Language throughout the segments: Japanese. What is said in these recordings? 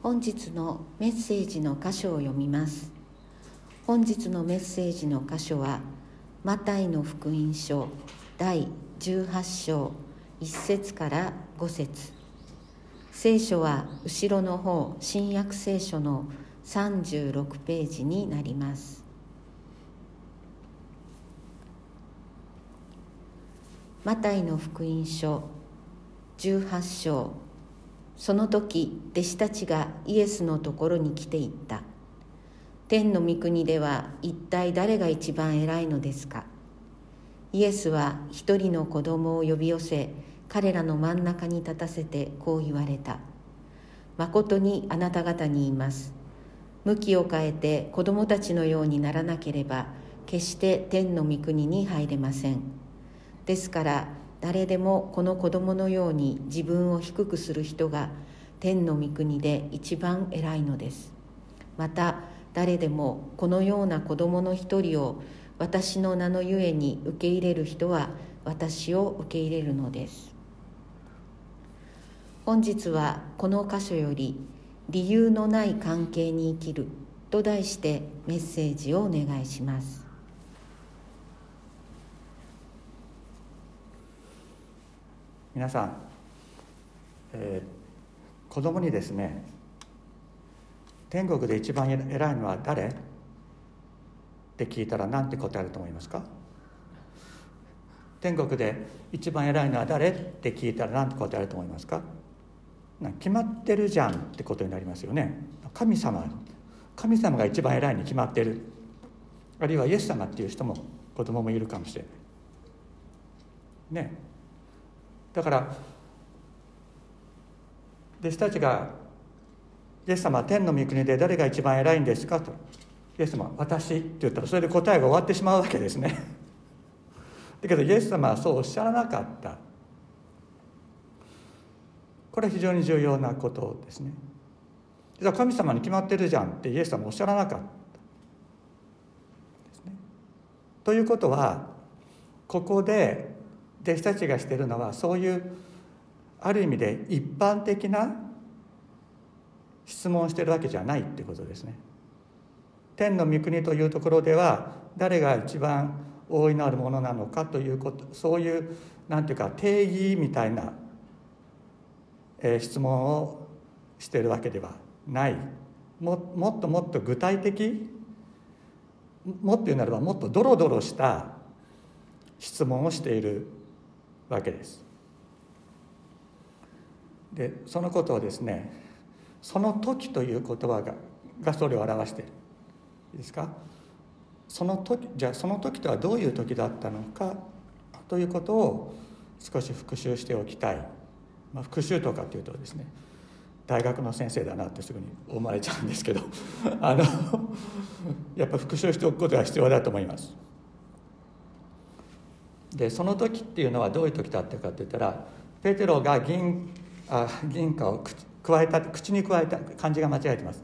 本日のメッセージの箇所を読みます。本日のメッセージの箇所はマタイの福音書第18章1節から5節。聖書は後ろの方新約聖書の36ページになります。マタイの福音書18章その時弟子たちがイエスのところに来ていった。天の御国では一体誰が一番偉いのですか？イエスは一人の子供を呼び寄せ彼らの真ん中に立たせてこう言われた「まことにあなた方に言います。向きを変えて子供たちのようにならなければ決して天の御国に入れません。ですから誰でもこの子供のように自分を低くする人が天の御国で一番偉いのです。また誰でもこのような子供の一人を私の名のゆえに受け入れる人は私を受け入れるのです。本日はこの箇所より「理由のない関係に生きる」と題してメッセージをお願いします。皆さん、えー、子供にですね天国で一番偉いのは誰？って聞いたら何て答えると思いますか？天国で一番偉いのは誰？って聞いたら何て答えると思いますか決まってるじゃんってことになりますよね。神様神様が一番偉いに決まってる。あるいはイエス様っていう人も子供もいるかもしれない。ね。だから弟子たちが「イエス様天の御国で誰が一番偉いんですか?」と「イエス様私」って言ったらそれで答えが終わってしまうわけですね。だけどイエス様はそうおっしゃらなかった。これは非常に重要なことですね。実は神様に決まってるじゃんってイエス様おっしゃらなかった。ですね。ということはここで弟子たちがしてるのはそういうある意味で一般的な質問してるわけじゃないってことですね。天の御国というところでは誰が一番大いなるものなのかということそういうなんていうか定義みたいな、えー、質問をしてるわけではないももっともっと具体的もっと言うならばもっとドロドロした質問をしているわけです。でそのことをですね「その時」という言葉ががそれを表しているいいですか？その時じゃあその時とはどういう時だったのかということを少し復習しておきたい、まあ、復習とかっていうとですね大学の先生だなってすぐに思われちゃうんですけどあのやっぱ復習しておくことが必要だと思います。でその時っていうのはどういう時だったかって言ったらペテロが銀あ銀貨をく加えた口に加えた漢字が間違えてます。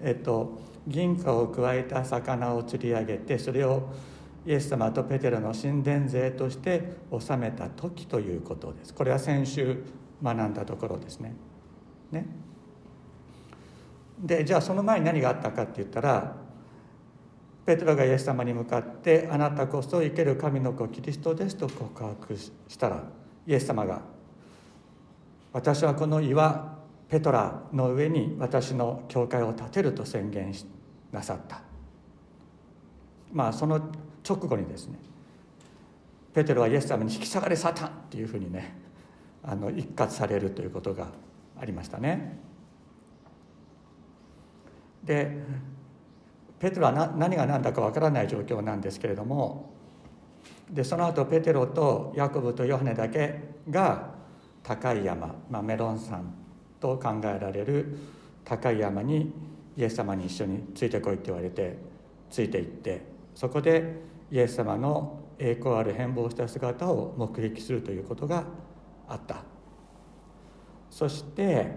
えっと銀貨を加えた魚を釣り上げてそれをイエス様とペテロの神殿税として納めた時ということです。これは先週学んだところですね。ね。でじゃあその前に何があったかって言ったらペテロがイエス様に向かって「あなたこそ生ける神の子キリストです」と告白したらイエス様が「私はこの岩ペトラの上に私の教会を建てる」と宣言なさったまあその直後にですねペテロはイエス様に「引き下がれサタン!」っていうふうにねあの一括されるということがありましたね。でペテロは何が何だかわからない状況なんですけれどもでその後ペテロとヤコブとヨハネだけが高い山、まあ、メロン山と考えられる高い山にイエス様に一緒についてこいって言われてついていってそこでイエス様の栄光ある変貌した姿を目撃するということがあった。そして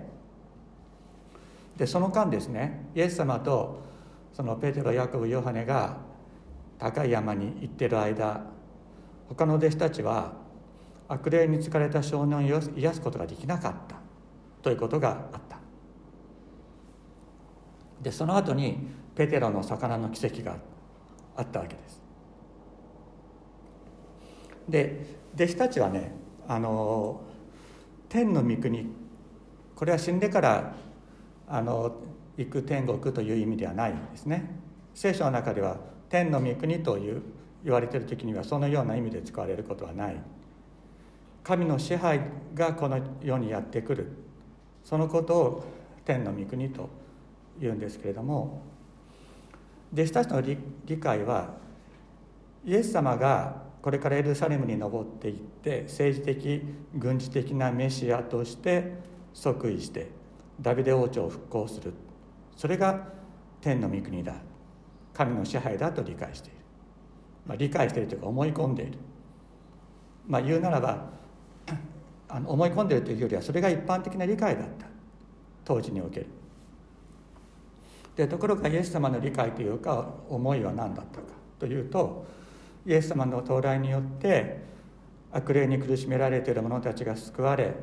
でその間ですねイエス様とそのペテロヤコブヨハネが高い山に行ってる間他の弟子たちは悪霊に疲れた少年を癒すことができなかったということがあった。でその後にペテロの魚の奇跡があったわけです。で弟子たちはねあの天の御国これは死んでからあの行く天国という意味ではないんですね。聖書の中では天の御国という言われている時にはそのような意味で使われることはない。神の支配がこの世にやってくる。そのことを天の御国と言うんですけれども。弟子たちの理解はイエス様がこれからエルサレムに登っていって政治的軍事的なメシアとして即位してダビデ王朝を復興する。それが天の御国だ。神の支配だと理解している、まあ、理解しているというか思い込んでいる。まあ言うならば あの思い込んでいるというよりはそれが一般的な理解だった。当時における。でところがイエス様の理解というか思いは何だったか。というとイエス様の到来によって悪霊に苦しめられている者たちが救われ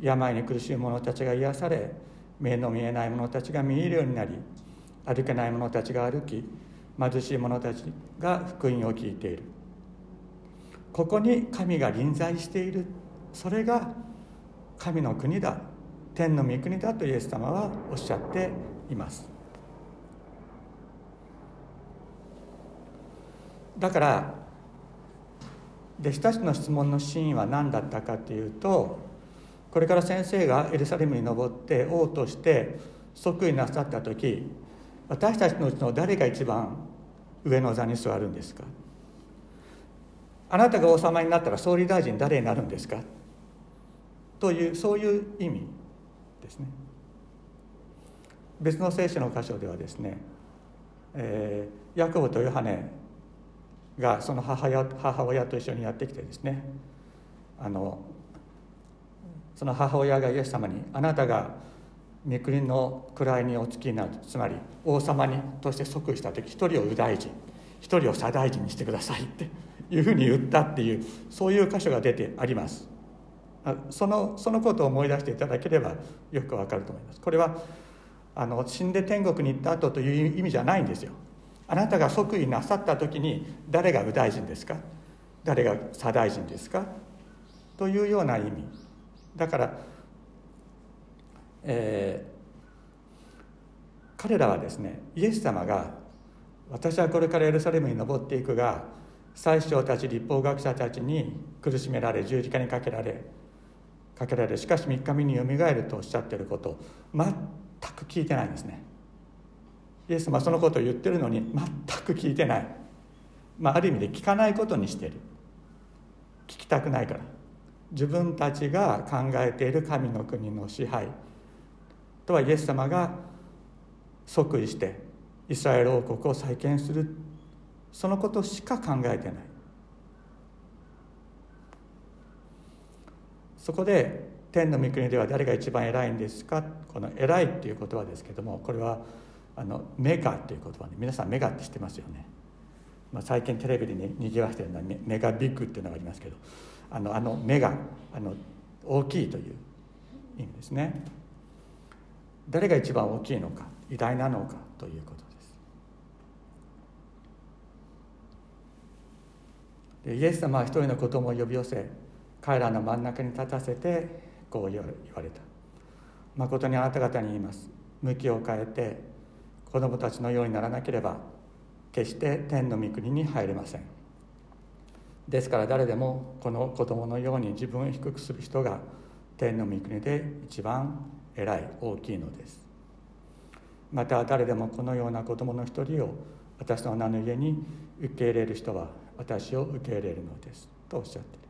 病に苦しい者たちが癒され目の見えない者たちが見えるようになり歩けない者たちが歩き貧しい者たちが福音を聞いている。ここに神が臨在している。それが神の国だ。天の御国だとイエス様はおっしゃっています。だから弟子たちの質問の真意は何だったかというとこれから先生がエルサレムに登って王として即位なさった時私たちのうちの誰が一番上の座に座るんですか？あなたが王様になったら総理大臣誰になるんですか？というそういう意味ですね。別の聖書の箇所ではですね、えー、ヤコブとヨハネがその母親母親と一緒にやってきてですねあのその母親がイエス様に「あなたが御国の位にお付きになるつまり王様にとして即位した時一人を右大臣一人を左大臣にしてください」っていうふうに言ったっていうそういう箇所が出てあります。そのそのことを思い出していただければよくわかると思います。これはあの死んで天国に行った後という意味じゃないんですよ。あなたが即位なさった時に誰が右大臣ですか？誰が左大臣ですか？というような意味。だから、えー、彼らはですねイエス様が私はこれからエルサレムに登っていくが最初たち立法学者たちに苦しめられ十字架にかけられかけられしかし3日目によみがえるとおっしゃってることを全く聞いてないんですね。イエス様そのことを言ってるのに全く聞いてない、まあ、ある意味で聞かないことにしてる。聞きたくないから。自分たちが考えている神の国の支配。とはイエス様が即位してイスラエル王国を再建する。そのことしか考えてない。そこで天の御国では誰が一番偉いんですか？この偉いっていう言葉ですけどもこれはあのメガっていう言葉で皆さんメガって知ってますよね、まあ、最近テレビでににぎわしてるのはメガビッグっていうのがありますけど。あのあのメガあの大きいという意味ですね。誰が一番大きいのか偉大なのかということです。でイエス様は一人の子供を呼び寄せ彼らの真ん中に立たせてこう言われた。誠にあなた方に言います。向きを変えて子供たちのようにならなければ決して天の御国に入れません。ですから誰でもこの子供のように自分を低くする人が天の御国で一番偉い大きいのです。また誰でもこのような子供の一人を私の名の家に受け入れる人は私を受け入れるのです。とおっしゃっている。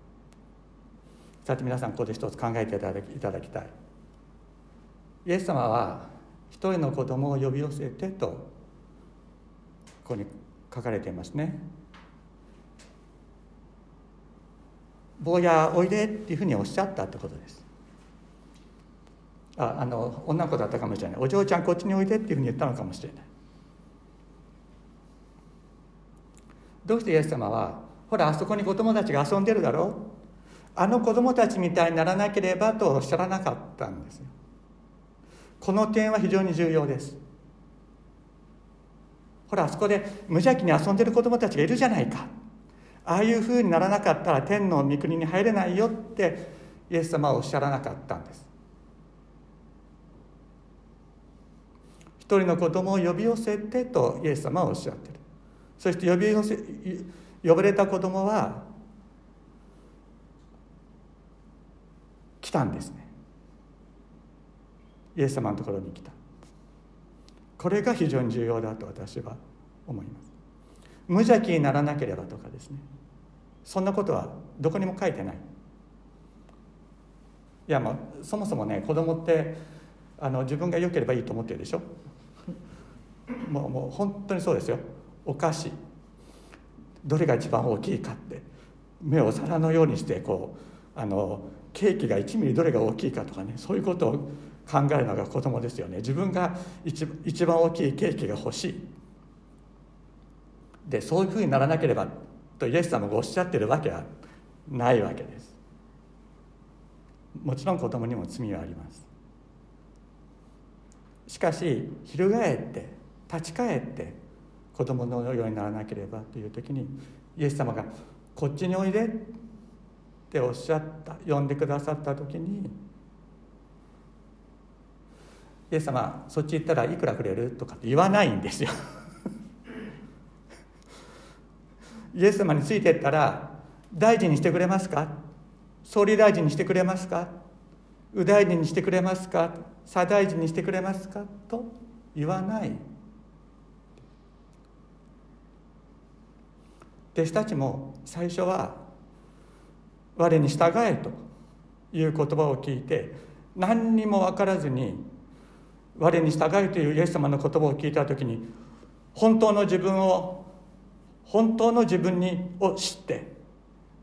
さて皆さんここで一つ考えていただきただきたい。イエス様は一人の子供を呼び寄せてとここに書かれていますね。坊やおいでっていうふうにおっしゃったってことです。ああの女の子だったかもしれない。お嬢ちゃんこっちにおいでっていうふうに言ったのかもしれない。どうしてイエス様はほらあそこに子供たちが遊んでるだろう。あの子供たちみたいにならなければとおっしゃらなかったんですよ。この点は非常に重要です。ほらあそこで無邪気に遊んでる子供たちがいるじゃないか。ああいうふうにならなかったら天の御国に入れないよってイエス様はおっしゃらなかったんです。一人の子供を呼び寄せてとイエス様はおっしゃってる。そして呼び寄せ呼ばれた子供は来たんですね。イエス様のところに来た。これが非常に重要だと私は思います。無邪気にならなければとかですね。そんなことはどこにも書いてない。いやもうそもそもね子供ってあの自分が良ければいいと思ってるでしょ。もうもう本当にそうですよ。お菓子。どれが一番大きいかって。目を皿のようにしてこうあのケーキが1ミリどれが大きいかとかね。そういうことを考えるのが子供ですよね。自分が一番大きいケーキが欲しい。でそういうふうにならなければとイエス様がおっしゃってるわけはないわけです。もちろん子供にも罪はあります。しかし翻って立ち返って子供のようにならなければという時にイエス様が「こっちにおいで」っておっしゃった呼んでくださった時にイエス様そっち行ったらいくらくれるとかって言わないんですよ。イエス様についていったら大臣にしてくれますか？総理大臣にしてくれますか？右大臣にしてくれますか？左大臣にしてくれますか？と言わない。弟子たちも最初は「我に従え」という言葉を聞いて何にも分からずに「我に従え」というイエス様の言葉を聞いた時に本当の自分を本当の自分にを知って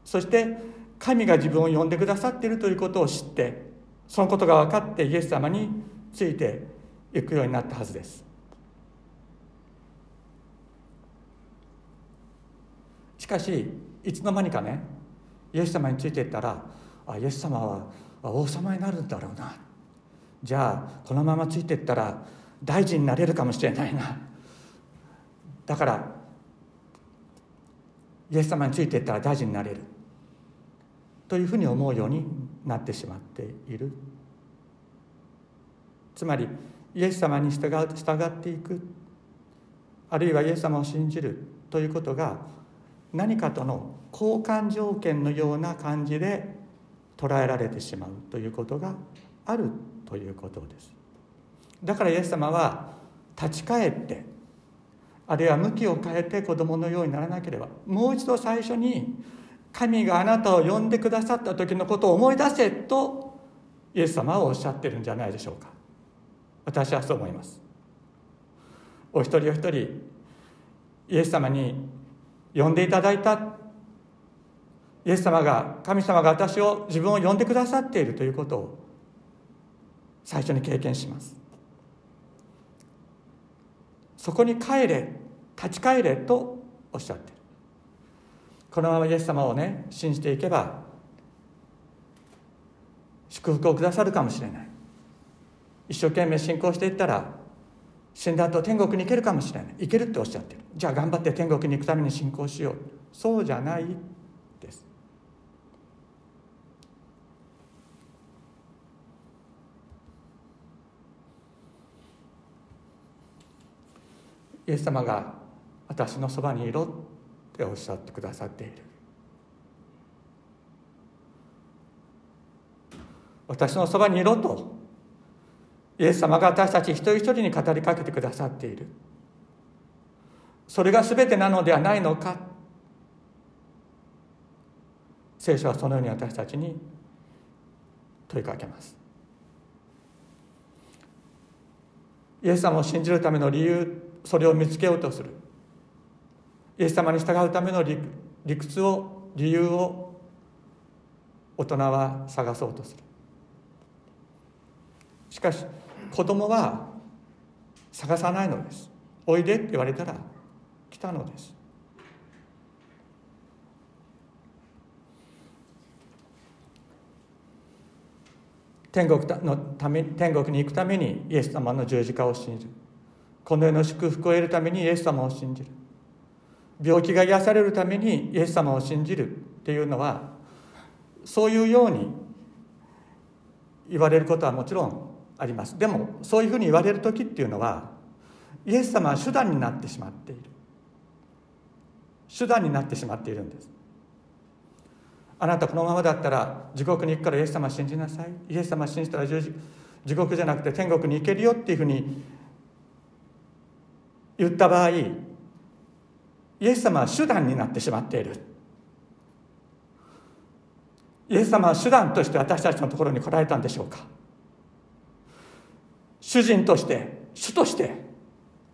そして神が自分を呼んでくださっているということを知ってそのことが分かってイエス様についていくようになったはずです。しかしいつの間にかねイエス様についていったらあイエス様は王様になるんだろうな。じゃあこのままついていったら大臣になれるかもしれないな。だからイエス様についていったら大臣になれる。というふうに思うようになってしまっている。つまりイエス様に従う従っていく。あるいはイエス様を信じる。ということが何かとの交換条件のような感じで捉えられてしまう。ということがある。ということです。だからイエス様は立ち返ってあるいは向きを変えて子供のようにならなければもう一度最初に神があなたを呼んでくださった時のことを思い出せとイエス様はおっしゃってるんじゃないでしょうか。私はそう思います。お一人お一人イエス様に呼んでいただいた。イエス様が神様が私を自分を呼んでくださっているということを最初に経験します。そこに帰れ立ち返れとおっしゃってる。このままイエス様をね信じていけば祝福をくださるかもしれない。一生懸命信仰していったら死んだ後天国に行けるかもしれない。行けるっておっしゃってる。じゃあ頑張って天国に行くために信仰しよう。そうじゃないです。イエス様が私のそばにいろっておっしゃってくださっている私のそばにいろとイエス様が私たち一人一人に語りかけてくださっているそれが全てなのではないのか聖書はそのように私たちに問いかけますイエス様を信じるための理由それを見つけようとする。イエス様に従うための理理屈を理由を大人は探そうとする。しかし子供は探さないのです。おいでって言われたら来たのです。天国のため天国に行くためにイエス様の十字架を信じる。この世の祝福を得るためにイエス様を信じる。病気が癒されるためにイエス様を信じるっていうのはそういうように言われることはもちろんあります。でもそういうふうに言われる時っていうのはイエス様は手段になってしまっている。手段になってしまっているんです。あなたこのままだったら地獄に行くからイエス様信じなさい。イエス様信じたら地獄じゃなくて天国に行けるよっていうふうに言った場合イエス様は手段になってしまっている。イエス様は手段として私たちのところに来られたんでしょうか。主人として主として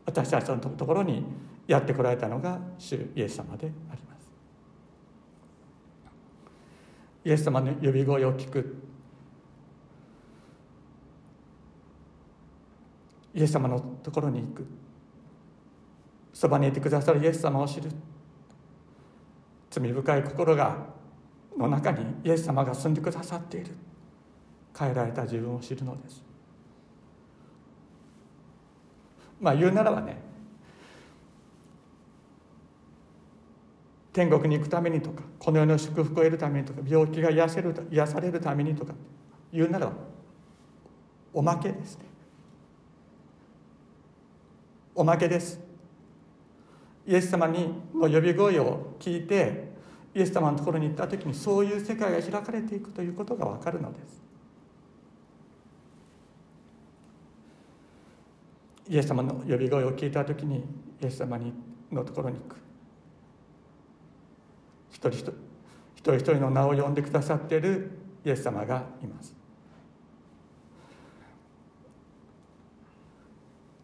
私たちのところにやってこられたのが主イエス様であります。イエス様の呼び声を聞く。イエス様のところに行く。そばにいてくださるイエス様を知る。罪深い心がの中にイエス様が住んでくださっている。変えられた自分を知るのです。まあ言うならばね天国に行くためにとかこの世の祝福を得るためにとか病気が癒せる癒されるためにとか言うならばおまけですね。おまけです。イエス様にの呼び声を聞いてイエス様のところに行った時にそういう世界が開かれていくということが分かるのです。イエス様の呼び声を聞いた時にイエス様にのところに行く。一人一人一人一人の名を呼んでくださっているイエス様がいます。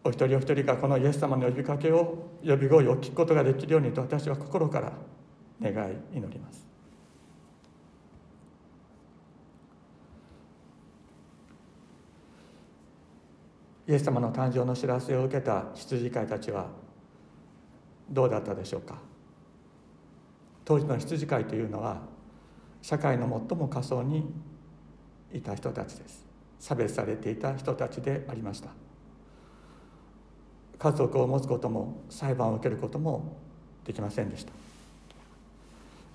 お一人お一人がこのイエス様の呼びかけを呼び声を聞くことができるようにと私は心から願い祈ります。イエス様の誕生の知らせを受けた羊飼いたちはどうだったでしょうか？当時の羊飼いというのは社会の最も下層にいた人たちです。差別されていた人たちでありました。家族を持つことも裁判を受けることもできませんでした。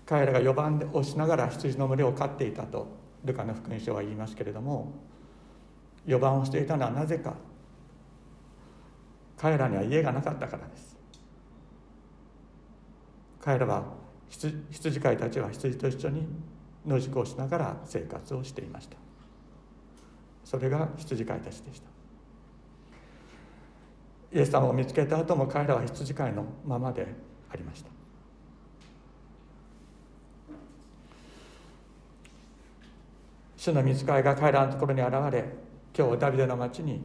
彼らが4番をしながら羊の群れを飼っていたとルカの福音書は言いますけれども4番をしていたのはなぜか彼らには家がなかったからです。彼らは羊飼いたちは羊と一緒に野宿をしながら生活をしていました。それが羊飼いたちでした。イエス様を見つけた後も彼らは羊飼いのままでありました。主の見つかいが彼らのところに現れ今日ダビデの町に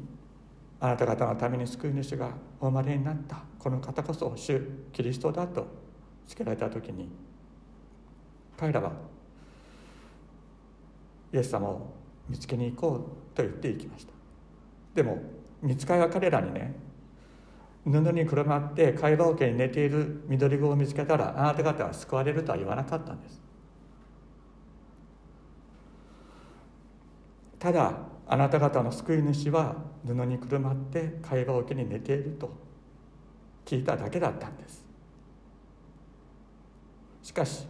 あなた方のために救い主がお生まれになったこの方こそ主キリストだとつけられた時に彼らはイエス様を見つけに行こうと言っていきました。でも見つかいは彼らにね布にくるまって会話桶に寝ている緑子を見つけたらあなた方は救われるとは言わなかったんです。ただあなた方の救い主は布にくるまって会話桶に寝ていると聞いただけだったんです。しかし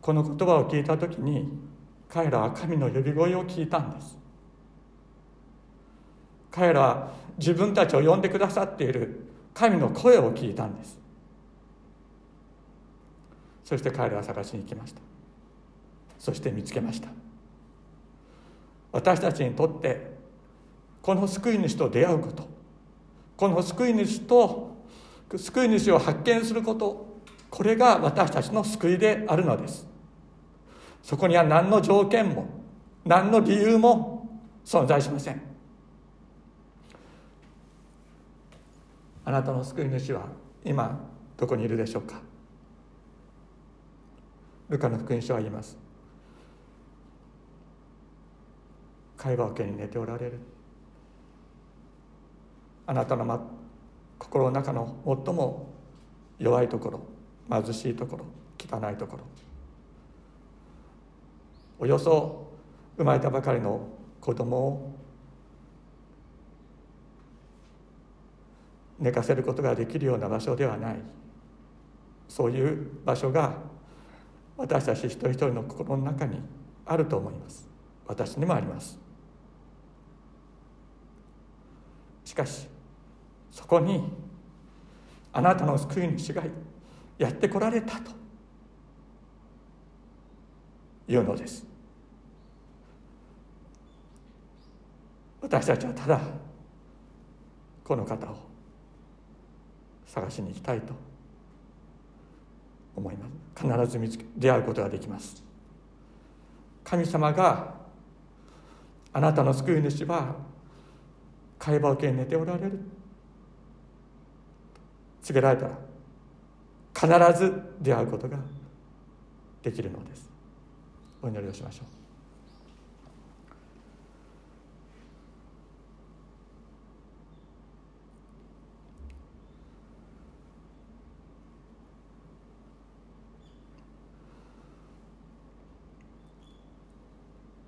この言葉を聞いた時に彼らは神の呼び声を聞いたんです。彼らは自分たちを呼んでくださっている。神の声を聞いたんです。そして彼らは探しに行きました。そして見つけました。私たちにとってこの救い主と出会うことこの救い主と救い主を発見することこれが私たちの救いであるのです。そこには何の条件も何の理由も存在しませんあなたの救い主は今どこにいるでしょうか？ルカの福音書は言います。会話桶に寝ておられる。あなたの、ま、心の中の最も弱いところ貧しいところ汚いところ。およそ生まれたばかりの子供を寝かせることができるような場所ではない。そういう場所が私たち一人一人の心の中にあると思います。私にもあります。しかしそこにあなたの救い主がやってこられたというのです。私たちはただこの方を探しに行きたいと思います。必ず見つけ出会うことができます。神様があなたの救い主は会話を受けに寝ておられる。告げられたら必ず出会うことができるのです。お祈りをしましょう。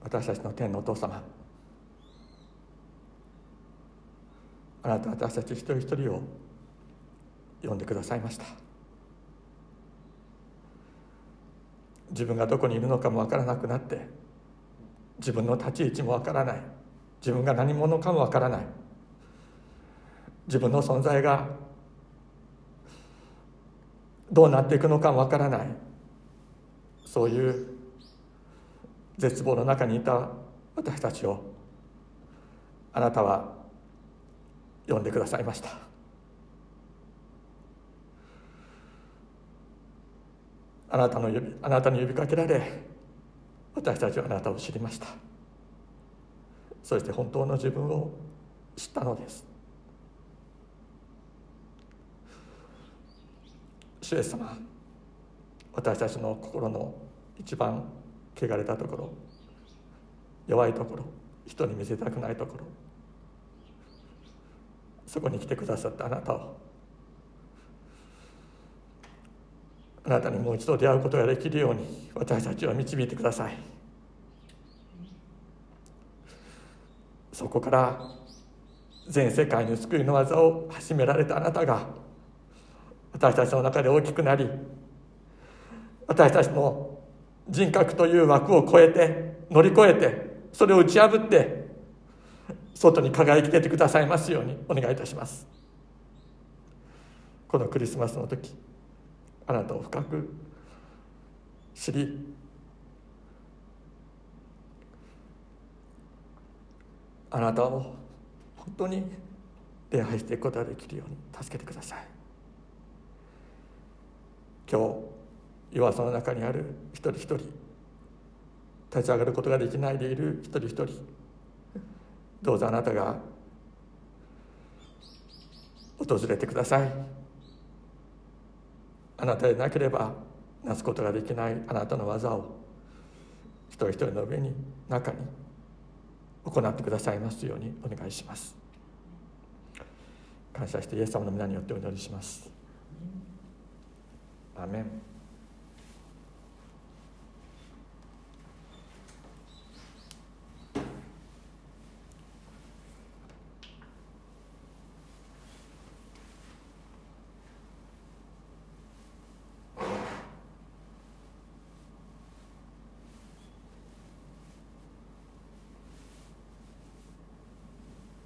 私たちの天のお父様。あなた私たち一人一人を呼んでくださいました。自分がどこにいるのかも分からなくなって自分の立ち位置も分からない。自分が何者かも分からない。自分の存在がどうなっていくのかも分からない。そういう絶望の中にいた私たちをあなたは呼んでくださいました。あなたの呼びあなたに呼びかけられ私たちはあなたを知りました。そして本当の自分を知ったのです。主イエス様私たちの心の一番汚れたところ弱いところ人に見せたくないところそこに来てくださったあなたをあなたにもう一度出会うことができるように私たちは導いてください。そこから全世界に救いの技を始められたあなたが私たちの中で大きくなり私たちの人格という枠を超えて乗り越えてそれを打ち破って外に輝き出てくださいますようにお願いいたします。このクリスマスの時あなたを深く知りあなたを本当に礼拝していくことができるように助けてください。今日弱さの中にある一人一人立ち上がることができないでいる一人一人。どうぞあなたが訪れてください。あなたでなければなすことができないあなたの技を一人一人の上に中に行ってくださいますようにお願いします。感謝してイエス様の皆によってお祈りします。アメン。